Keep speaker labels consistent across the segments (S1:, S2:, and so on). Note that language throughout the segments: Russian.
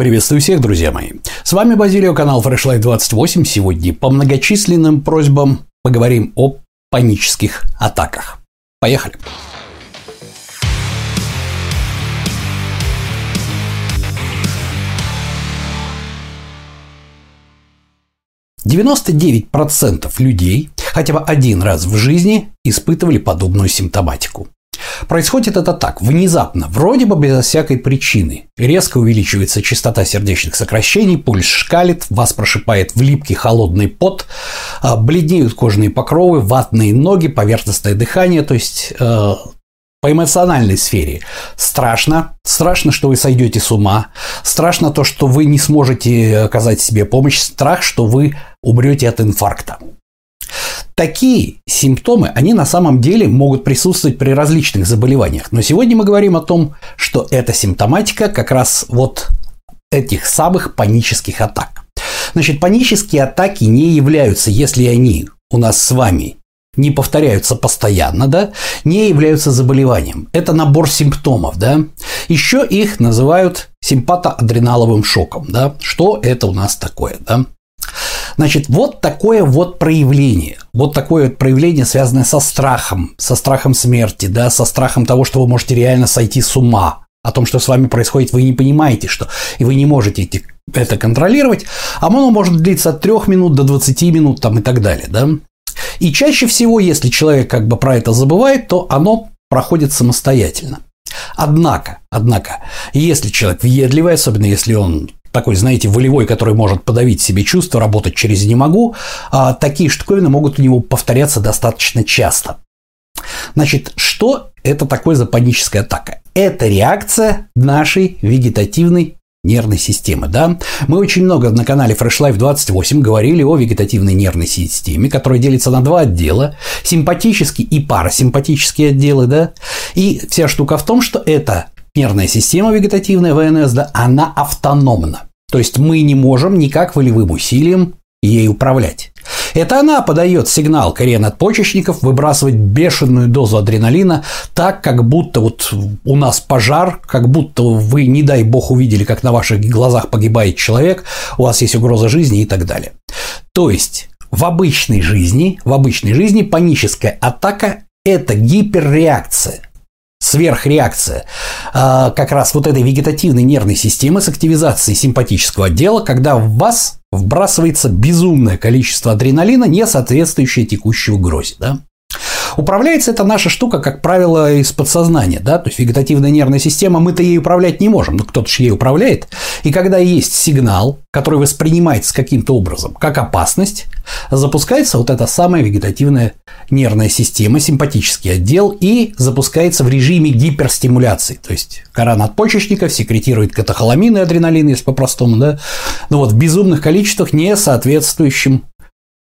S1: Приветствую всех, друзья мои. С вами Базилио, канал Freshlight 28. Сегодня по многочисленным просьбам поговорим о панических атаках. Поехали. 99% людей хотя бы один раз в жизни испытывали подобную симптоматику. Происходит это так, внезапно, вроде бы без всякой причины. Резко увеличивается частота сердечных сокращений, пульс шкалит, вас прошипает в липкий холодный пот, а, бледнеют кожные покровы, ватные ноги, поверхностное дыхание, то есть э, по эмоциональной сфере. Страшно. Страшно, что вы сойдете с ума. Страшно то, что вы не сможете оказать себе помощь. Страх, что вы умрете от инфаркта. Такие симптомы, они на самом деле могут присутствовать при различных заболеваниях. Но сегодня мы говорим о том, что эта симптоматика как раз вот этих самых панических атак. Значит, панические атаки не являются, если они у нас с вами не повторяются постоянно, да, не являются заболеванием. Это набор симптомов, да. Еще их называют симпатоадреналовым шоком, да. Что это у нас такое, да? Значит, вот такое вот проявление, вот такое вот проявление, связанное со страхом, со страхом смерти, да, со страхом того, что вы можете реально сойти с ума, о том, что с вами происходит, вы не понимаете, что и вы не можете это контролировать, а оно может длиться от 3 минут до 20 минут там, и так далее. Да? И чаще всего, если человек как бы про это забывает, то оно проходит самостоятельно. Однако, однако, если человек въедливый, особенно если он такой, знаете, волевой, который может подавить себе чувства, работать через «не могу», а такие штуковины могут у него повторяться достаточно часто. Значит, что это такое за паническая атака? Это реакция нашей вегетативной нервной системы. Да? Мы очень много на канале Fresh Life 28 говорили о вегетативной нервной системе, которая делится на два отдела – симпатический и парасимпатические отделы. Да? И вся штука в том, что это нервная система вегетативная ВНС, да, она автономна. То есть мы не можем никак волевым усилием ей управлять. Это она подает сигнал коре надпочечников выбрасывать бешеную дозу адреналина так, как будто вот у нас пожар, как будто вы, не дай бог, увидели, как на ваших глазах погибает человек, у вас есть угроза жизни и так далее. То есть в обычной жизни, в обычной жизни паническая атака – это гиперреакция сверхреакция а, как раз вот этой вегетативной нервной системы с активизацией симпатического отдела, когда в вас вбрасывается безумное количество адреналина, не соответствующее текущей угрозе. Да? Управляется эта наша штука, как правило, из подсознания, да, то есть вегетативная нервная система, мы-то ей управлять не можем, но кто-то же ей управляет. И когда есть сигнал, который воспринимается каким-то образом как опасность, запускается вот эта самая вегетативная нервная система, симпатический отдел, и запускается в режиме гиперстимуляции. То есть кора надпочечников секретирует катахоламин и адреналин, если по-простому, да, но вот в безумных количествах, не соответствующим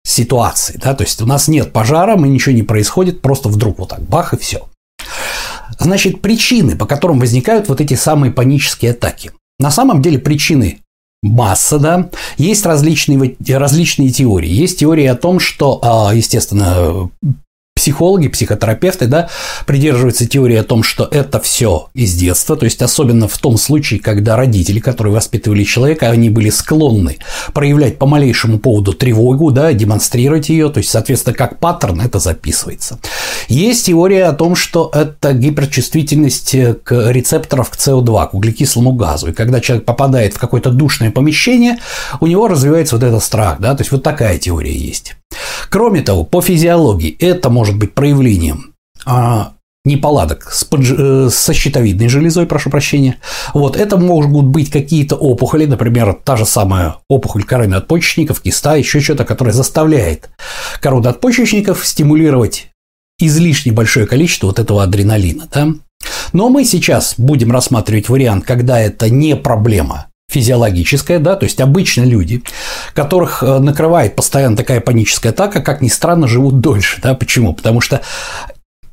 S1: ситуации. Да? То есть у нас нет пожара, мы ничего не происходит, просто вдруг вот так бах и все. Значит, причины, по которым возникают вот эти самые панические атаки. На самом деле причины масса, да. Есть различные, различные теории. Есть теория о том, что, а, естественно, психологи, психотерапевты, да, придерживаются теории о том, что это все из детства, то есть особенно в том случае, когда родители, которые воспитывали человека, они были склонны проявлять по малейшему поводу тревогу, да, демонстрировать ее, то есть, соответственно, как паттерн это записывается. Есть теория о том, что это гиперчувствительность к рецепторов к СО2, к углекислому газу, и когда человек попадает в какое-то душное помещение, у него развивается вот этот страх, да, то есть вот такая теория есть. Кроме того, по физиологии это может быть проявлением а, неполадок с подж... Э, со щитовидной железой, прошу прощения. Вот, это могут быть какие-то опухоли, например, та же самая опухоль коры надпочечников, киста, еще что-то, которое заставляет кору надпочечников стимулировать излишне большое количество вот этого адреналина. Да? Но мы сейчас будем рассматривать вариант, когда это не проблема физиологическая, да, то есть обычно люди, которых э, накрывает постоянно такая паническая атака, как ни странно, живут дольше, да, почему? Потому что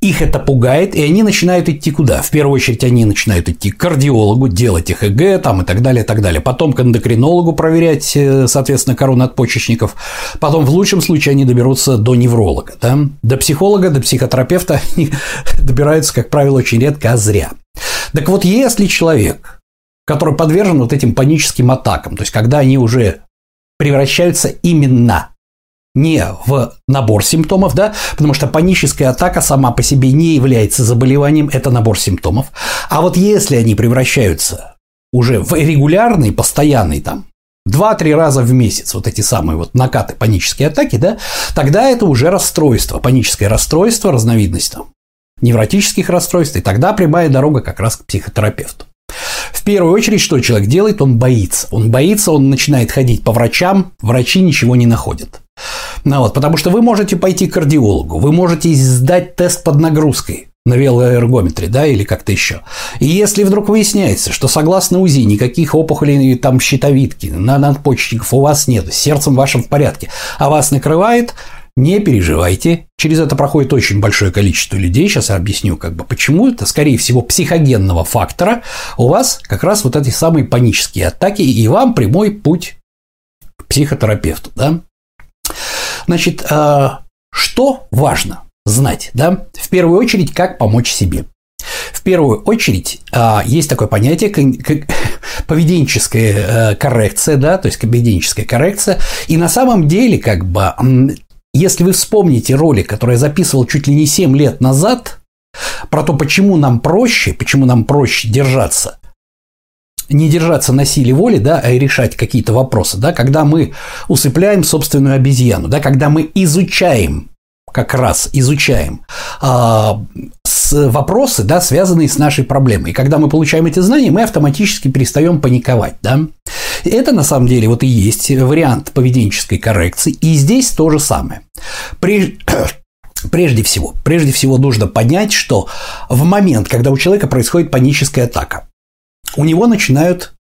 S1: их это пугает, и они начинают идти куда? В первую очередь они начинают идти к кардиологу, делать ЭХГ там, и так далее, и так далее. Потом к эндокринологу проверять, э, соответственно, кору надпочечников. Потом в лучшем случае они доберутся до невролога. Да? До психолога, до психотерапевта они добираются, как правило, очень редко, а зря. Так вот, если человек который подвержен вот этим паническим атакам. То есть, когда они уже превращаются именно не в набор симптомов, да, потому что паническая атака сама по себе не является заболеванием, это набор симптомов. А вот если они превращаются уже в регулярный, постоянный там, два-три раза в месяц вот эти самые вот накаты панические атаки, да, тогда это уже расстройство, паническое расстройство, разновидность там невротических расстройств, и тогда прямая дорога как раз к психотерапевту. В первую очередь, что человек делает? Он боится. Он боится, он начинает ходить по врачам, врачи ничего не находят. Ну вот, потому что вы можете пойти к кардиологу, вы можете сдать тест под нагрузкой на велоэргометре, да, или как-то еще. И если вдруг выясняется, что согласно УЗИ никаких опухолей там щитовидки, на надпочечников у вас нет, с сердцем вашим в порядке, а вас накрывает, не переживайте, через это проходит очень большое количество людей, сейчас я объясню, как бы почему это, скорее всего, психогенного фактора, у вас как раз вот эти самые панические атаки, и вам прямой путь к психотерапевту, да. Значит, а, что важно знать, да, в первую очередь, как помочь себе. В первую очередь а, есть такое понятие, поведенческая э, коррекция, да, то есть поведенческая коррекция. И на самом деле, как бы, если вы вспомните ролик, который я записывал чуть ли не 7 лет назад, про то, почему нам проще, почему нам проще держаться, не держаться на силе воли, да, а решать какие-то вопросы, да, когда мы усыпляем собственную обезьяну, да, когда мы изучаем как раз изучаем а, вопросы, да, связанные с нашей проблемой. И когда мы получаем эти знания, мы автоматически перестаем паниковать, да. Это на самом деле вот и есть вариант поведенческой коррекции, и здесь то же самое. Прежде, прежде всего, прежде всего нужно понять, что в момент, когда у человека происходит паническая атака, у него начинают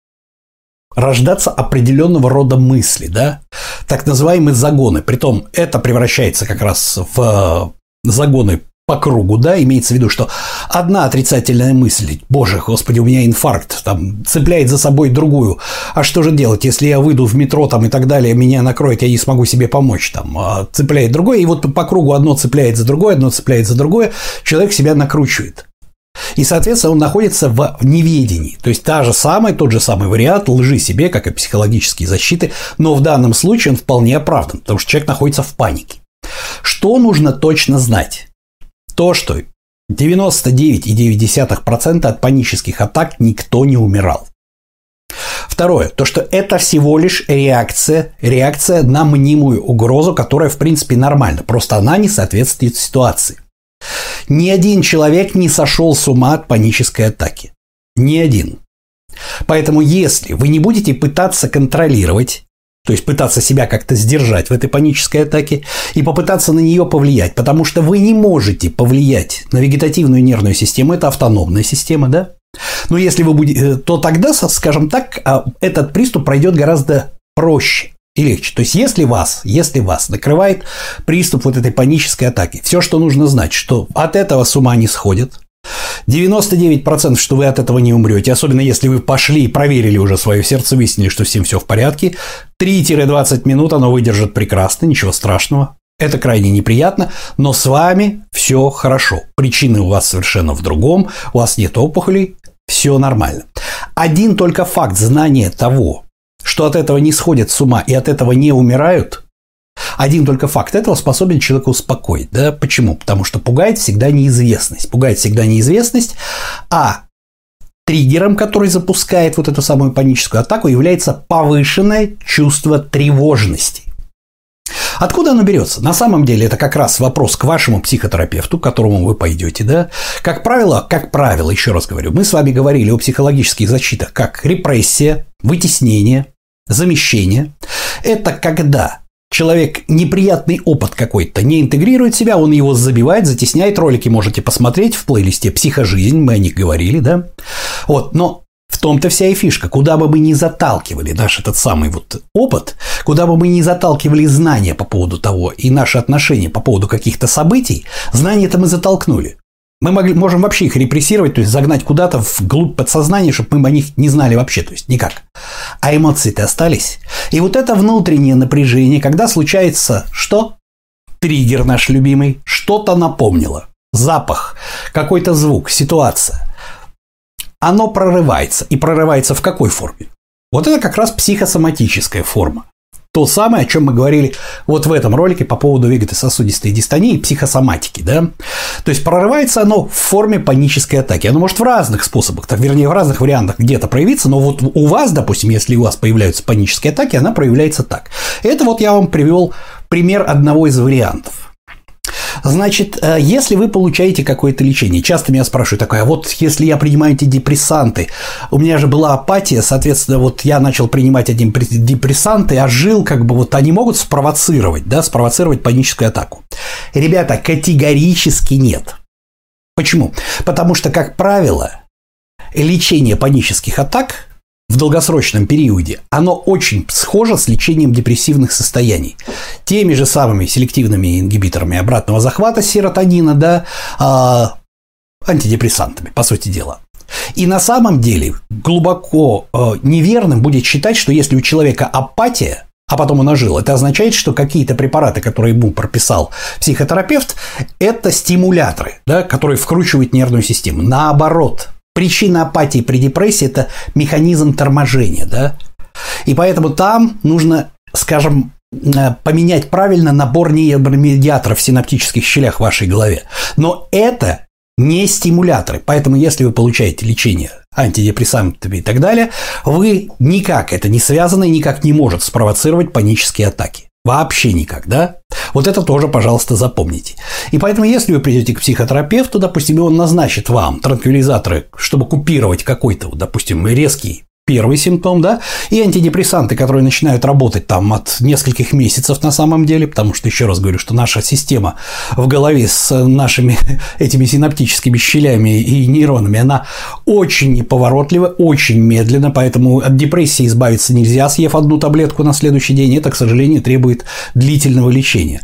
S1: рождаться определенного рода мысли, да, так называемые загоны. Притом это превращается как раз в загоны по кругу, да, имеется в виду, что одна отрицательная мысль, боже, господи, у меня инфаркт, там, цепляет за собой другую, а что же делать, если я выйду в метро там и так далее, меня накроет, я не смогу себе помочь, там, а цепляет другое, и вот по кругу одно цепляет за другое, одно цепляет за другое, человек себя накручивает. И, соответственно, он находится в неведении. То есть та же самая, тот же самый вариант лжи себе, как и психологические защиты, но в данном случае он вполне оправдан, потому что человек находится в панике. Что нужно точно знать? то, что 99,9% от панических атак никто не умирал. Второе, то, что это всего лишь реакция, реакция на мнимую угрозу, которая, в принципе, нормальна, просто она не соответствует ситуации. Ни один человек не сошел с ума от панической атаки. Ни один. Поэтому если вы не будете пытаться контролировать то есть пытаться себя как-то сдержать в этой панической атаке и попытаться на нее повлиять, потому что вы не можете повлиять на вегетативную нервную систему, это автономная система, да? Но если вы будете, э, то тогда, скажем так, а, этот приступ пройдет гораздо проще и легче. То есть, если вас, если вас накрывает приступ вот этой панической атаки, все, что нужно знать, что от этого с ума не сходит, 99% что вы от этого не умрете, особенно если вы пошли и проверили уже свое сердце, выяснили, что всем все в порядке. 3-20 минут оно выдержит прекрасно, ничего страшного. Это крайне неприятно, но с вами все хорошо. Причины у вас совершенно в другом, у вас нет опухолей, все нормально. Один только факт знания того, что от этого не сходят с ума и от этого не умирают, один только факт этого способен человека успокоить. Да? Почему? Потому что пугает всегда неизвестность. Пугает всегда неизвестность, а триггером, который запускает вот эту самую паническую атаку, является повышенное чувство тревожности. Откуда оно берется? На самом деле это как раз вопрос к вашему психотерапевту, к которому вы пойдете, да? Как правило, как правило, еще раз говорю, мы с вами говорили о психологических защитах как репрессия, вытеснение, замещение. Это когда человек неприятный опыт какой-то не интегрирует себя, он его забивает, затесняет. Ролики можете посмотреть в плейлисте «Психожизнь», мы о них говорили, да? Вот, но в том-то вся и фишка. Куда бы мы ни заталкивали наш этот самый вот опыт, куда бы мы ни заталкивали знания по поводу того и наши отношения по поводу каких-то событий, знания-то мы затолкнули. Мы могли, можем вообще их репрессировать, то есть загнать куда-то в глубь подсознания, чтобы мы о них не знали вообще, то есть никак. А эмоции-то остались. И вот это внутреннее напряжение, когда случается что? Триггер наш любимый, что-то напомнило. Запах, какой-то звук, ситуация. оно прорывается. И прорывается в какой форме? Вот это как раз психосоматическая форма. То самое, о чем мы говорили вот в этом ролике по поводу вегетососудистой дистонии и психосоматики, да? То есть прорывается оно в форме панической атаки. Оно может в разных способах, так, вернее, в разных вариантах где-то проявиться, но вот у вас, допустим, если у вас появляются панические атаки, она проявляется так. Это вот я вам привел пример одного из вариантов. Значит, э, если вы получаете какое-то лечение, часто меня спрашивают такое, а вот если я принимаю эти депрессанты, у меня же была апатия, соответственно, вот я начал принимать эти депрессанты, а жил как бы вот они могут спровоцировать, да, спровоцировать паническую атаку. Ребята, категорически нет. Почему? Потому что, как правило, лечение панических атак в долгосрочном периоде, оно очень схоже с лечением депрессивных состояний. Теми же самыми селективными ингибиторами обратного захвата серотонина, да, а, антидепрессантами, по сути дела. И на самом деле глубоко э, неверным будет считать, что если у человека апатия, а потом он ожил, это означает, что какие-то препараты, которые ему прописал психотерапевт, это стимуляторы, да, которые вкручивают нервную систему. Наоборот, Причина апатии при депрессии – это механизм торможения, да? И поэтому там нужно, скажем, э, поменять правильно набор нейромедиаторов в синаптических щелях в вашей голове. Но это не стимуляторы. Поэтому, если вы получаете лечение антидепрессантами и так далее, вы никак это не связано и никак не может спровоцировать панические атаки. Вообще никак, да? Вот это тоже, пожалуйста, запомните. И поэтому, если вы придете к психотерапевту, допустим, и он назначит вам транквилизаторы, чтобы купировать какой-то, допустим, резкий Первый симптом, да, и антидепрессанты, которые начинают работать там от нескольких месяцев на самом деле, потому что, еще раз говорю, что наша система в голове с нашими этими синаптическими щелями и нейронами, она очень неповоротлива, очень медленно, поэтому от депрессии избавиться нельзя, съев одну таблетку на следующий день, это, к сожалению, требует длительного лечения.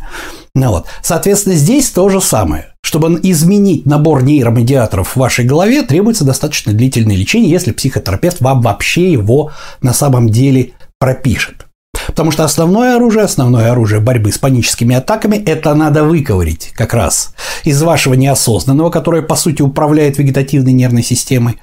S1: Ну вот. Соответственно, здесь то же самое. Чтобы изменить набор нейромедиаторов в вашей голове, требуется достаточно длительное лечение, если психотерапевт вам вообще его на самом деле пропишет. Потому что основное оружие, основное оружие борьбы с паническими атаками – это надо выковырить как раз из вашего неосознанного, которое, по сути, управляет вегетативной нервной системой,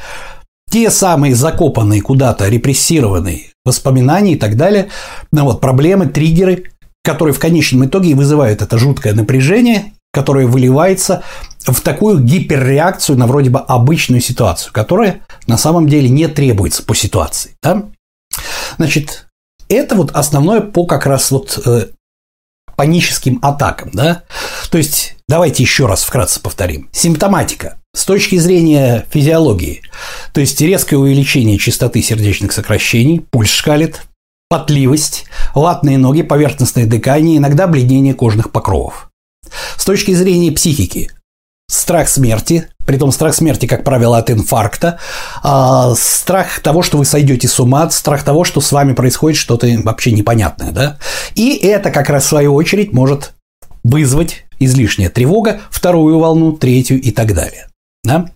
S1: те самые закопанные куда-то, репрессированные воспоминания и так далее, ну вот, проблемы, триггеры, которые в конечном итоге вызывают это жуткое напряжение, которое выливается в такую гиперреакцию на вроде бы обычную ситуацию, которая на самом деле не требуется по ситуации. Да? Значит, это вот основное по как раз вот э, паническим атакам. Да? То есть, давайте еще раз вкратце повторим. Симптоматика с точки зрения физиологии, то есть резкое увеличение частоты сердечных сокращений, пульс шкалит, потливость, латные ноги, поверхностное дыхание, иногда бледнение кожных покровов. С точки зрения психики, страх смерти, притом страх смерти, как правило, от инфаркта, а, страх того, что вы сойдете с ума, страх того, что с вами происходит что-то вообще непонятное, да? И это как раз в свою очередь может вызвать излишняя тревога, вторую волну, третью и так далее. Да?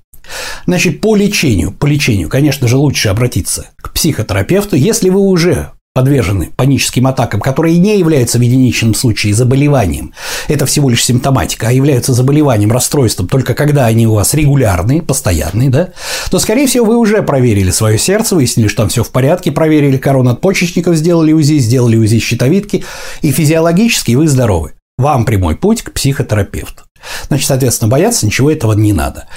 S1: Значит, по лечению, по лечению, конечно же, лучше обратиться к психотерапевту, если вы уже подвержены паническим атакам, которые не являются в единичном случае заболеванием, это всего лишь симптоматика, а являются заболеванием, расстройством только когда они у вас регулярные, постоянные, да, то, скорее всего, вы уже проверили свое сердце, выяснили, что там все в порядке, проверили корону от почечников, сделали УЗИ, сделали УЗИ щитовидки, и физиологически вы здоровы. Вам прямой путь к психотерапевту. Значит, соответственно, бояться ничего этого не надо.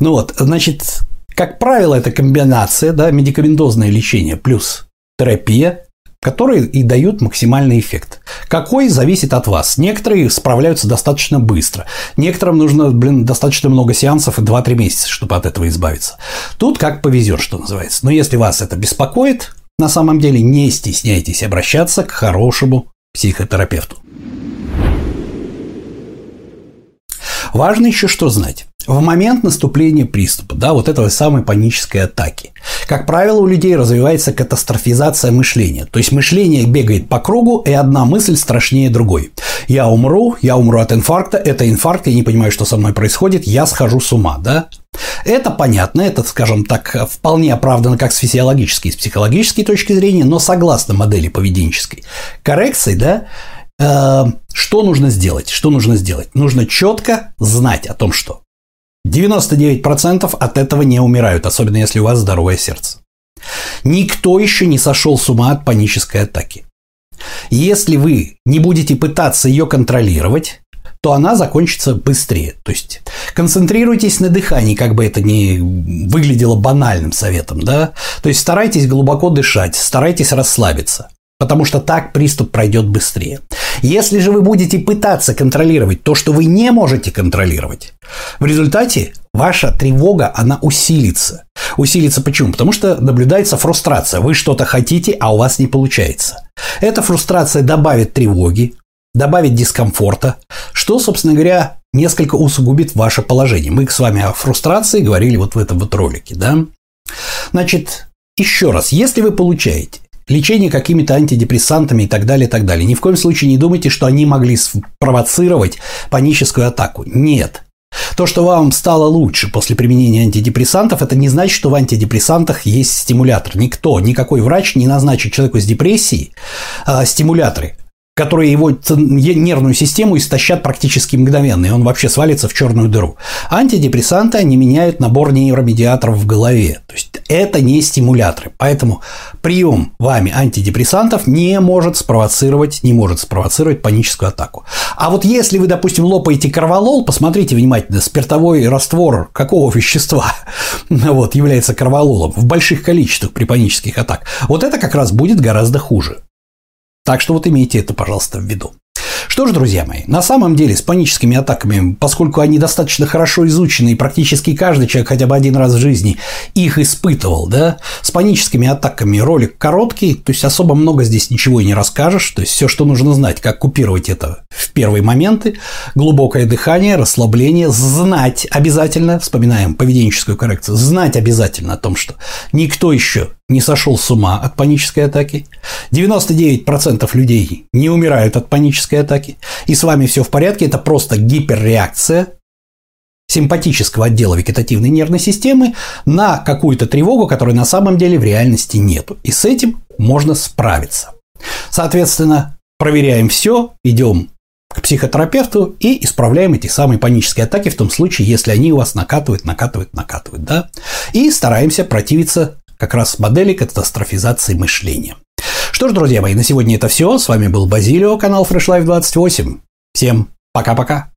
S1: Ну вот, значит, как правило, это комбинация, да, медикаментозное лечение плюс терапия, которые и дают максимальный эффект. Какой зависит от вас. Некоторые справляются достаточно быстро. Некоторым нужно, блин, достаточно много сеансов и 2-3 месяца, чтобы от этого избавиться. Тут как повезет, что называется. Но если вас это беспокоит, на самом деле не стесняйтесь обращаться к хорошему психотерапевту. Важно еще что знать. В момент наступления приступа, да, вот этого самой панической атаки, как правило, у людей развивается катастрофизация мышления. То есть мышление бегает по кругу, и одна мысль страшнее другой. Я умру, я умру от инфаркта, это инфаркт, я не понимаю, что со мной происходит, я схожу с ума, да? Это понятно, это, скажем так, вполне оправдано как с физиологической и с психологической точки зрения, но согласно модели поведенческой коррекции, да, э, что нужно сделать? Что нужно сделать? Нужно четко знать о том, что 99% от этого не умирают, особенно если у вас здоровое сердце. Никто еще не сошел с ума от панической атаки. Если вы не будете пытаться ее контролировать, то она закончится быстрее. То есть концентрируйтесь на дыхании, как бы это ни выглядело банальным советом, да. То есть старайтесь глубоко дышать, старайтесь расслабиться потому что так приступ пройдет быстрее. Если же вы будете пытаться контролировать то, что вы не можете контролировать, в результате ваша тревога, она усилится. Усилится почему? Потому что наблюдается фрустрация. Вы что-то хотите, а у вас не получается. Эта фрустрация добавит тревоги, добавит дискомфорта, что, собственно говоря, несколько усугубит ваше положение. Мы с вами о фрустрации говорили вот в этом вот ролике, да? Значит, еще раз, если вы получаете лечение какими-то антидепрессантами и так далее, и так далее, ни в коем случае не думайте, что они могли спровоцировать паническую атаку. Нет. То, что вам стало лучше после применения антидепрессантов, это не значит, что в антидепрессантах есть стимулятор. Никто, никакой врач не назначит человеку с депрессией э, стимуляторы которые его нервную систему истощат практически мгновенно, и он вообще свалится в черную дыру. Антидепрессанты, они меняют набор нейромедиаторов в голове. То есть это не стимуляторы. Поэтому прием вами антидепрессантов не может спровоцировать, не может спровоцировать паническую атаку. А вот если вы, допустим, лопаете корвалол, посмотрите внимательно, спиртовой раствор какого вещества вот, является корвалолом в больших количествах при панических атаках, вот это как раз будет гораздо хуже. Так что вот имейте это, пожалуйста, в виду. Что ж, друзья мои, на самом деле с паническими атаками, поскольку они достаточно хорошо изучены, и практически каждый человек хотя бы один раз в жизни их испытывал, да, с паническими атаками ролик короткий, то есть особо много здесь ничего и не расскажешь, то есть все, что нужно знать, как купировать это в первые моменты, глубокое дыхание, расслабление, знать обязательно, вспоминаем поведенческую коррекцию, знать обязательно о том, что никто еще не сошел с ума от панической атаки, 99% людей не умирают от панической атаки, и с вами все в порядке, это просто гиперреакция симпатического отдела вегетативной нервной системы на какую-то тревогу, которой на самом деле в реальности нету. И с этим можно справиться. Соответственно, проверяем все, идем к психотерапевту и исправляем эти самые панические атаки в том случае, если они у вас накатывают, накатывают, накатывают, да, и стараемся противиться как раз модели катастрофизации мышления. Что ж, друзья мои, на сегодня это все. С вами был Базилио, канал Fresh Life 28. Всем пока-пока.